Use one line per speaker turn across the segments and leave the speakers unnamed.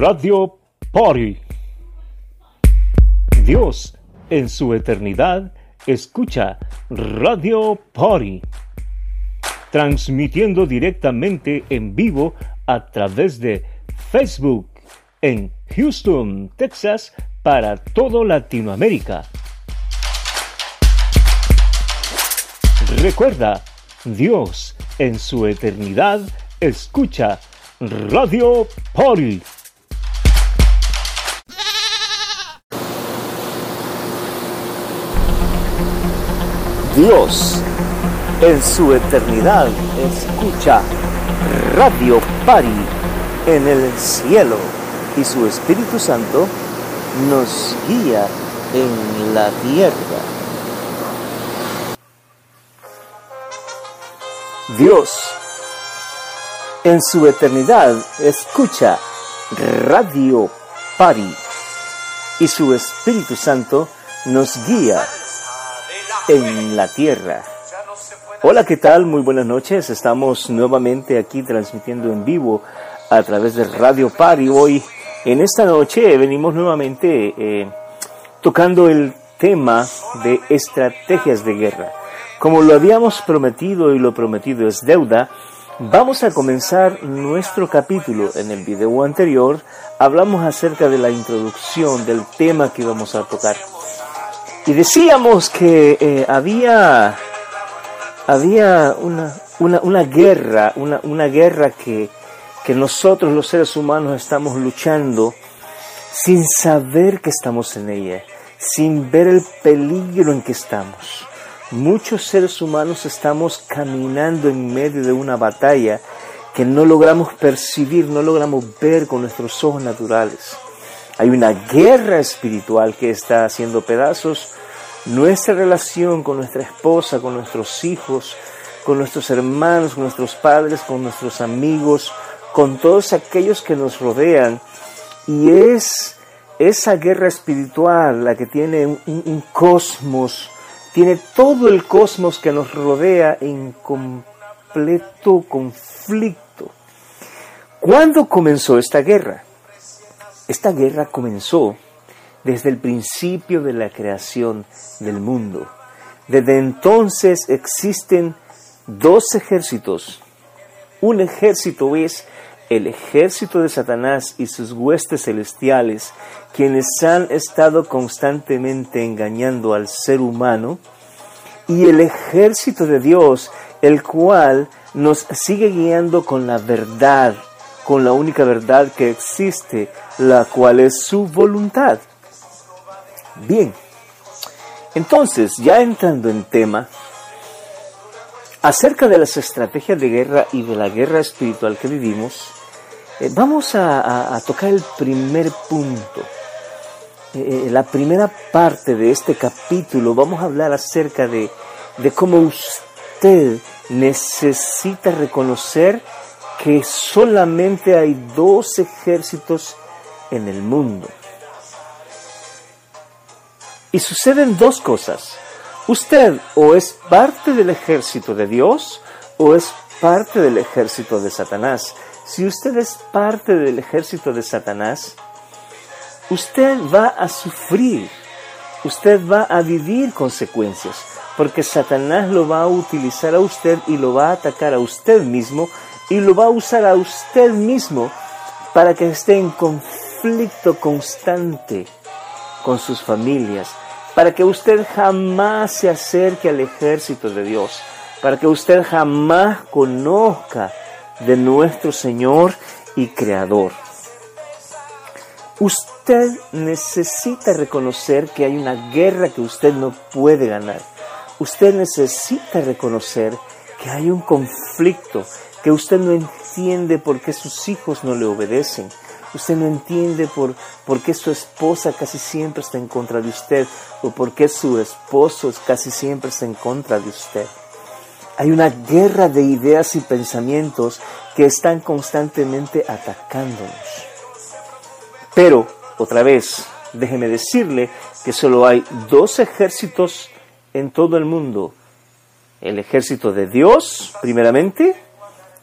Radio Party. Dios en su eternidad escucha Radio Party. Transmitiendo directamente en vivo a través de Facebook en Houston, Texas, para todo Latinoamérica. Recuerda, Dios en su eternidad escucha Radio Party. Dios en su eternidad. Escucha Radio Party en el cielo. Y su Espíritu Santo nos guía en la tierra. Dios en su eternidad. Escucha Radio Pari. Y su Espíritu Santo nos guía en la tierra. Hola, ¿qué tal? Muy buenas noches. Estamos nuevamente aquí transmitiendo en vivo a través de Radio Pari. Hoy, en esta noche, venimos nuevamente eh, tocando el tema de estrategias de guerra. Como lo habíamos prometido y lo prometido es deuda, Vamos a comenzar nuestro capítulo. En el video anterior hablamos acerca de la introducción del tema que íbamos a tocar. Y decíamos que eh, había, había una, una, una guerra, una, una guerra que, que nosotros los seres humanos estamos luchando sin saber que estamos en ella, sin ver el peligro en que estamos. Muchos seres humanos estamos caminando en medio de una batalla que no logramos percibir, no logramos ver con nuestros ojos naturales. Hay una guerra espiritual que está haciendo pedazos nuestra relación con nuestra esposa, con nuestros hijos, con nuestros hermanos, con nuestros padres, con nuestros amigos, con todos aquellos que nos rodean. Y es esa guerra espiritual la que tiene un, cosmos tiene todo el cosmos que nos rodea en completo conflicto. ¿Cuándo comenzó esta guerra? Esta guerra comenzó desde el principio de la creación del mundo. Desde entonces existen dos ejércitos. Un ejército es el ejército de Satanás y sus huestes celestiales, quienes han estado constantemente engañando al ser humano, y el ejército de Dios, el cual nos sigue guiando con la verdad, con la única verdad que existe, la cual es su voluntad. Bien, entonces, ya entrando en tema, acerca de las estrategias de guerra y de la guerra espiritual que vivimos, eh, vamos a, tocar el primer punto. Eh, eh, la primera parte de este capítulo vamos a hablar acerca de, de cómo usted necesita reconocer que solamente hay dos ejércitos en el mundo. Y suceden dos cosas. Usted o es parte del ejército de Dios o es parte del ejército de Satanás. Si usted es parte del ejército de Satanás, usted va a sufrir, usted va a vivir consecuencias, porque Satanás lo va a utilizar a usted y lo va a atacar a usted mismo y lo va a usar a usted mismo para que esté en conflicto constante con sus familias, para que usted jamás se acerque al ejército de Dios, para que usted jamás conozca de nuestro Señor y Creador. Usted necesita reconocer que hay una guerra que usted no puede ganar. Usted necesita reconocer que hay un conflicto, que usted no entiende por qué sus hijos no le obedecen. Usted no entiende por, por qué su esposa casi siempre está en contra de usted o por qué su esposo casi siempre está en contra de usted. Hay una guerra de ideas y pensamientos que están constantemente atacándonos. Pero, otra vez, déjeme decirle que solo hay dos ejércitos en todo el mundo. El ejército de Dios, primeramente,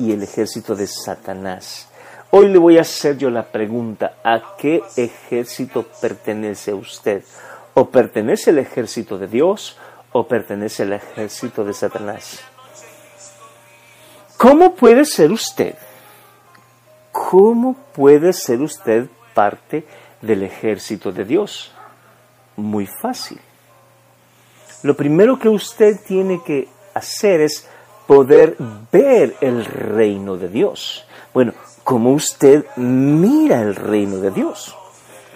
y el ejército de Satanás. Hoy le voy a hacer yo la pregunta, ¿a qué ejército pertenece usted? ¿O pertenece al ejército de Dios o pertenece al ejército de Satanás? ¿Cómo puede ser usted? ¿Cómo puede ser usted parte del ejército de Dios? Muy fácil. Lo primero que usted tiene que hacer es poder ver el reino de Dios. Bueno, ¿cómo usted mira el reino de Dios?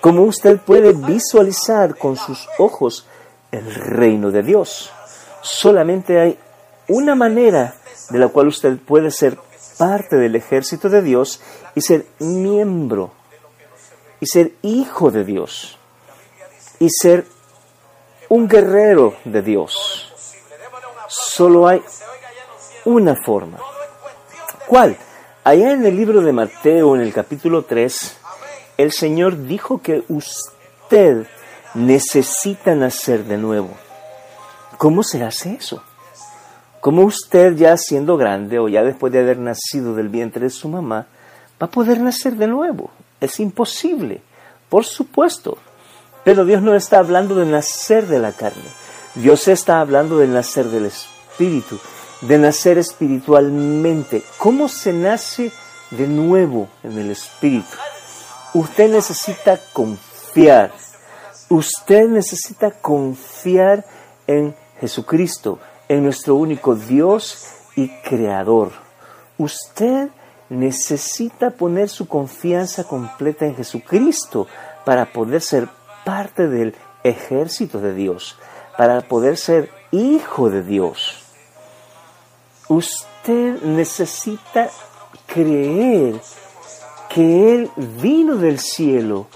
¿Cómo usted puede visualizar con sus ojos el reino de Dios? Solamente hay una manera de la cual usted puede ser parte del ejército de Dios y ser miembro y ser hijo de Dios y ser un guerrero de Dios. Solo hay una forma. ¿Cuál? Allá en el libro de Mateo, en el capítulo 3, el Señor dijo que usted necesita nacer de nuevo. ¿Cómo se hace eso? ¿Cómo usted ya siendo grande o ya después de haber nacido del vientre de su mamá, va a poder nacer de nuevo? Es imposible, por supuesto. Pero Dios no está hablando de nacer de la carne. Dios está hablando de nacer del Espíritu de nacer espiritualmente. ¿Cómo se nace de nuevo en el Espíritu? Usted necesita confiar. Usted necesita confiar en Jesucristo, en nuestro único Dios y Creador. Usted necesita poner su confianza completa en Jesucristo para poder ser parte del ejército de Dios, para poder ser hijo de Dios usted necesita creer que Él vino del cielo,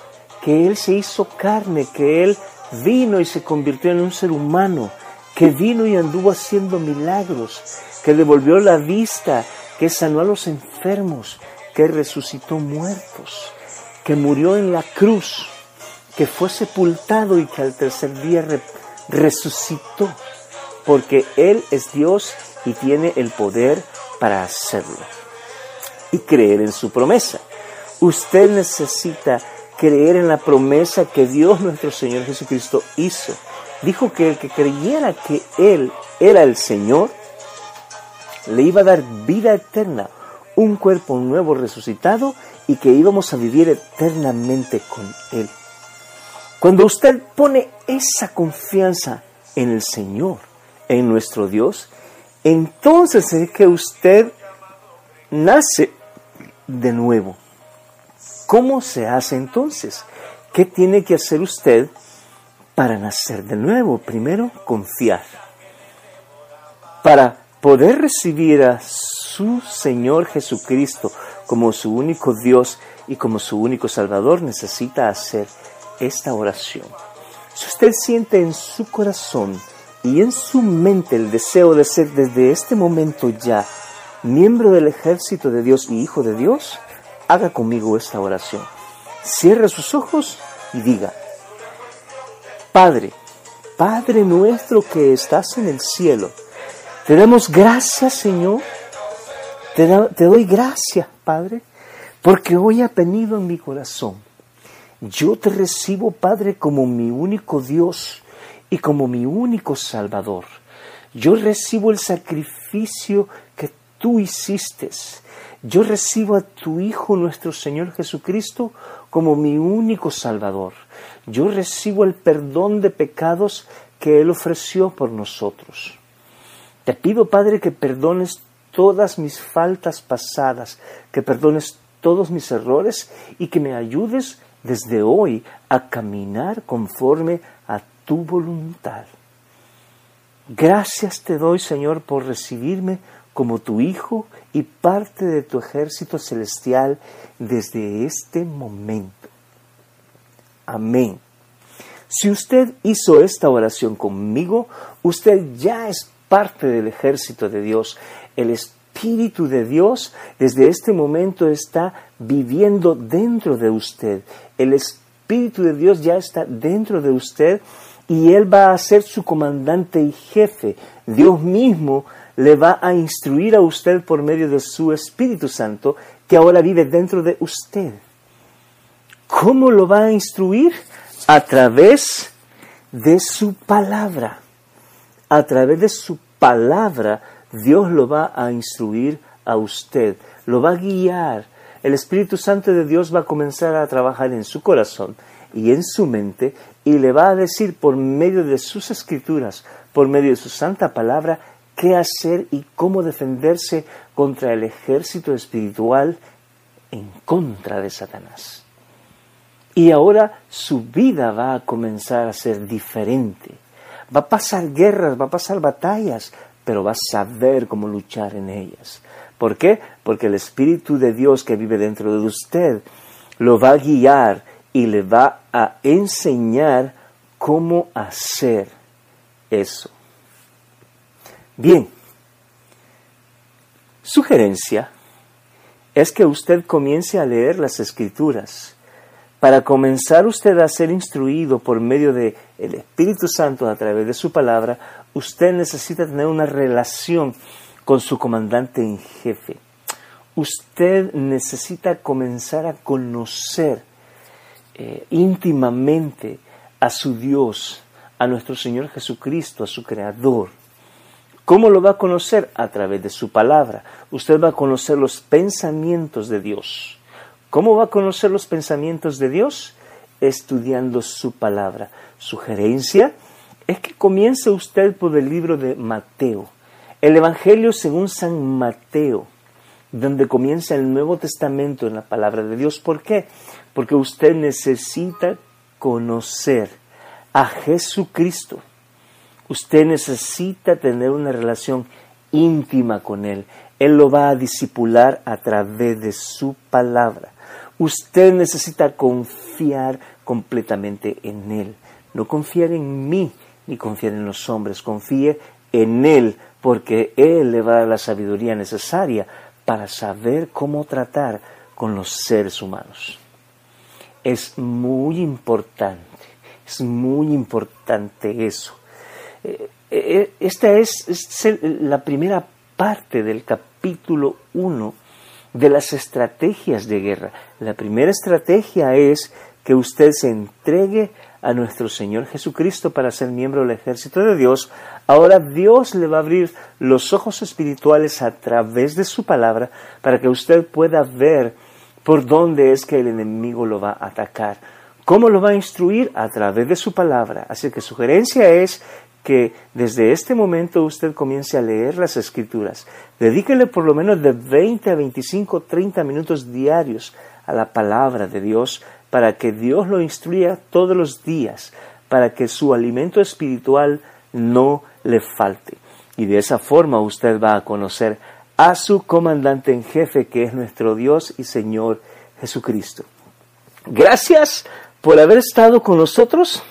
que Él se hizo carne, que Él vino y se convirtió en un ser humano, que vino y anduvo haciendo milagros, que devolvió la vista, que sanó a los enfermos, que resucitó muertos, que murió en la cruz, que fue sepultado y que al tercer día resucitó, porque Él es Dios y tiene el poder para hacerlo. Y creer en su promesa. Usted necesita creer en la promesa que Dios nuestro Señor Jesucristo hizo. Dijo que el que creyera que Él era el Señor, le iba a dar vida eterna, un cuerpo nuevo resucitado y que íbamos a vivir eternamente con Él. Cuando usted pone esa confianza en el Señor, en nuestro Dios, entonces es que usted nace de nuevo. ¿Cómo se hace entonces? ¿Qué tiene que hacer usted para nacer de nuevo? Primero, confiar. Para poder recibir a su Señor Jesucristo como su único Dios y como su único Salvador, necesita hacer esta oración. Si usted siente en su corazón y en su mente el deseo de ser desde este momento ya miembro del ejército de Dios y hijo de Dios, haga conmigo esta oración. Cierre sus ojos y diga, Padre, Padre nuestro que estás en el cielo, te damos gracias Señor, te, te doy gracias Padre, porque hoy ha venido en mi corazón. Yo te recibo Padre como mi único Dios, y como mi único Salvador. Yo recibo el sacrificio que tú hiciste. Yo recibo a tu Hijo nuestro Señor Jesucristo como mi único Salvador. Yo recibo el perdón de pecados que Él ofreció por nosotros. Te pido, Padre, que perdones todas mis faltas pasadas, que perdones todos mis errores y que me ayudes desde hoy a caminar conforme a tu voluntad. Gracias te doy, Señor, por recibirme como tu Hijo y parte de tu ejército celestial desde este momento. Amén. Si usted hizo esta oración conmigo, usted ya es parte del ejército de Dios. El Espíritu de Dios desde este momento está viviendo dentro de usted. El Espíritu de Dios ya está dentro de usted y Él va a ser su comandante y jefe. Dios mismo le va a instruir a usted por medio de su Espíritu Santo que ahora vive dentro de usted. ¿Cómo lo va a instruir? A través de su palabra. A través de su palabra, Dios lo va a instruir a usted, lo va a guiar. El Espíritu Santo de Dios va a comenzar a trabajar en su corazón y en su mente y le va a decir por medio de sus escrituras, por medio de su santa palabra, qué hacer y cómo defenderse contra el ejército espiritual en contra de Satanás. Y ahora su vida va a comenzar a ser diferente. Va a pasar guerras, va a pasar batallas, pero va a saber cómo luchar en ellas. ¿Por qué? Porque el Espíritu de Dios que vive dentro de usted lo va a guiar y le va a enseñar cómo hacer eso. Bien, sugerencia es que usted comience a leer las escrituras. Para comenzar usted a ser instruido por medio del el Espíritu Santo a través de su palabra, usted necesita tener una relación con su comandante en jefe. Usted necesita comenzar a conocer eh, íntimamente a su Dios, a nuestro Señor Jesucristo, a su Creador. ¿Cómo lo va a conocer? A través de su palabra. Usted va a conocer los pensamientos de Dios. ¿Cómo va a conocer los pensamientos de Dios? Estudiando su palabra. Sugerencia es que comience usted por el libro de Mateo. El Evangelio según San Mateo, donde comienza el Nuevo Testamento en la palabra de Dios. ¿Por qué? Porque usted necesita conocer a Jesucristo. Usted necesita tener una relación íntima con Él. Él lo va a disipular a través de su palabra. Usted necesita confiar completamente en Él. No confiar en mí ni confiar en los hombres. Confíe en Él porque Él le va a dar la sabiduría necesaria para saber cómo tratar con los seres humanos. Es muy importante, es muy importante eso. Eh, eh, esta es, la primera parte del capítulo 1 de las estrategias de guerra. La primera estrategia es que usted se entregue a nuestro Señor Jesucristo para ser miembro del ejército de Dios, ahora Dios le va a abrir los ojos espirituales a través de su palabra para que usted pueda ver por dónde es que el enemigo lo va a atacar. ¿Cómo lo va a instruir? A través de su palabra. Así que sugerencia es que desde este momento usted comience a leer las escrituras. Dedíquele por lo menos de 20 a 25, 30 minutos diarios a la palabra de Dios para que Dios lo instruya todos los días, para que su alimento espiritual no le falte. Y de esa forma usted va a conocer a su comandante en jefe, que es nuestro Dios y Señor Jesucristo. Gracias por haber estado con nosotros.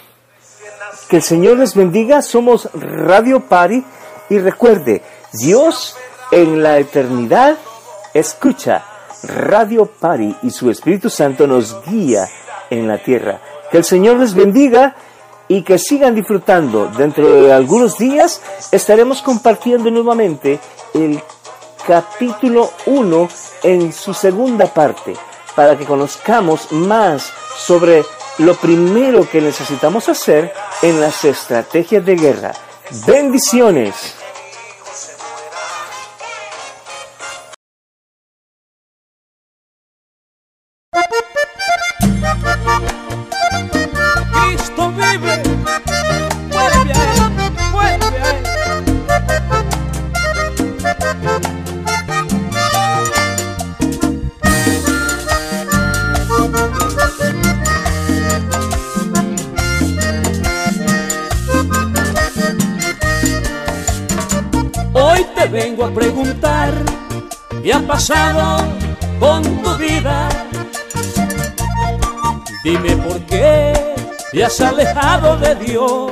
Que el Señor les bendiga. Somos Radio Pari. Y recuerde, Dios en la eternidad escucha Radio Pari y su Espíritu Santo nos guía en la tierra. Que el Señor les bendiga y que sigan disfrutando. Dentro de algunos días estaremos compartiendo nuevamente el capítulo 1 en su segunda parte para que conozcamos más sobre lo primero que necesitamos hacer en las estrategias de guerra. Bendiciones.
Qué ha pasado con tu vida. Dime por qué te has alejado de Dios.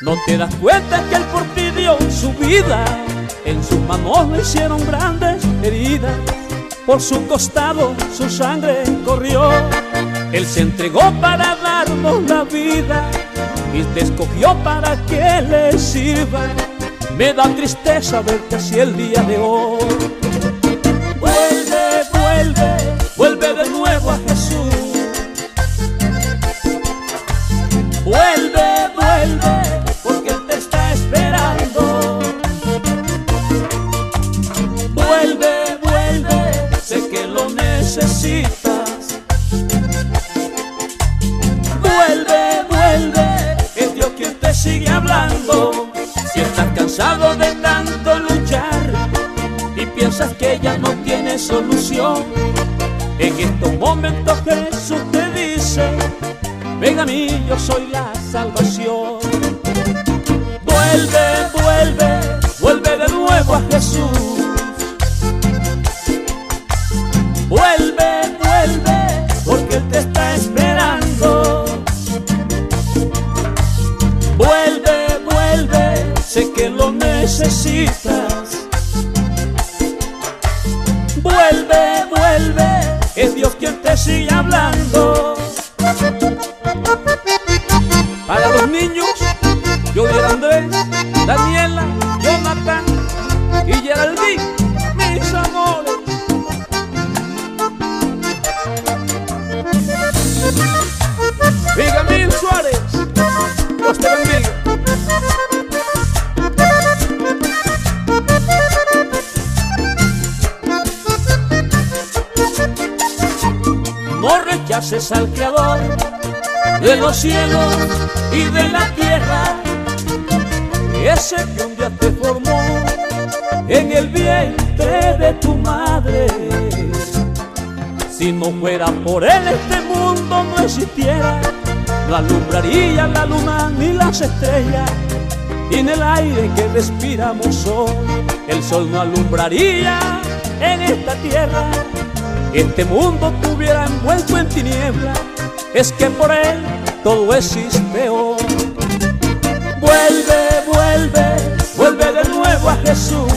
No te das cuenta que Él por ti dio su vida. En sus manos le hicieron grandes heridas. Por su costado su sangre corrió. Él se entregó para darnos la vida y te escogió para que le sirva Me da tristeza verte así el día de hoy. Vuelve, vuelve, vuelve de nuevo a Jesús. Vuelve, vuelve, porque Él te está esperando. Vuelve, vuelve, sé que lo necesitas. Vuelve, vuelve, es Dios quien te sigue hablando. Estás cansado de tanto luchar y piensas que ya no tiene solución, en estos momentos Jesús te dice, ven a mí, yo soy la salvación. Vuelve, vuelve, vuelve de nuevo a Jesús. Sigue hablando. No rechaces al Creador de los cielos y de la tierra, ese que un día te formó en el vientre de tu madre. Si no fuera por él este mundo no existiera, no alumbraría la luna ni las estrellas, y en el aire que respiramos hoy, el sol no alumbraría en esta tierra. Este mundo tuviera envuelto en tinieblas, es que por él todo existe hoy. Vuelve, vuelve, vuelve de nuevo a Jesús.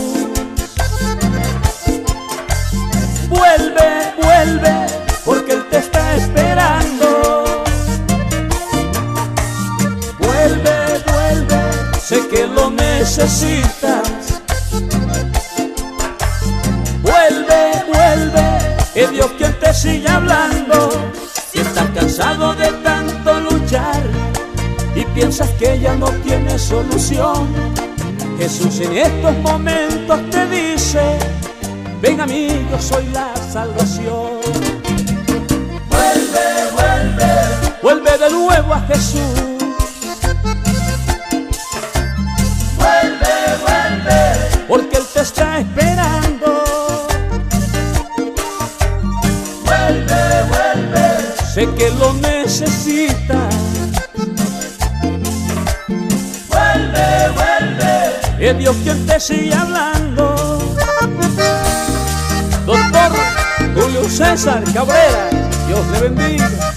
Vuelve, vuelve, porque Él te está esperando. Vuelve, vuelve, sé que lo necesitas. Sigue hablando. Si estás cansado de tanto luchar y piensas que ya no tienes solución, Jesús en estos momentos te dice, ven a mí, yo soy la salvación. Vuelve, vuelve, vuelve de nuevo a Jesús. Vuelve, vuelve, porque Él te está esperando. Que lo necesitas. Vuelve, vuelve, es Dios quien te sigue hablando. Doctor Julio César Cabrera, Dios le bendiga.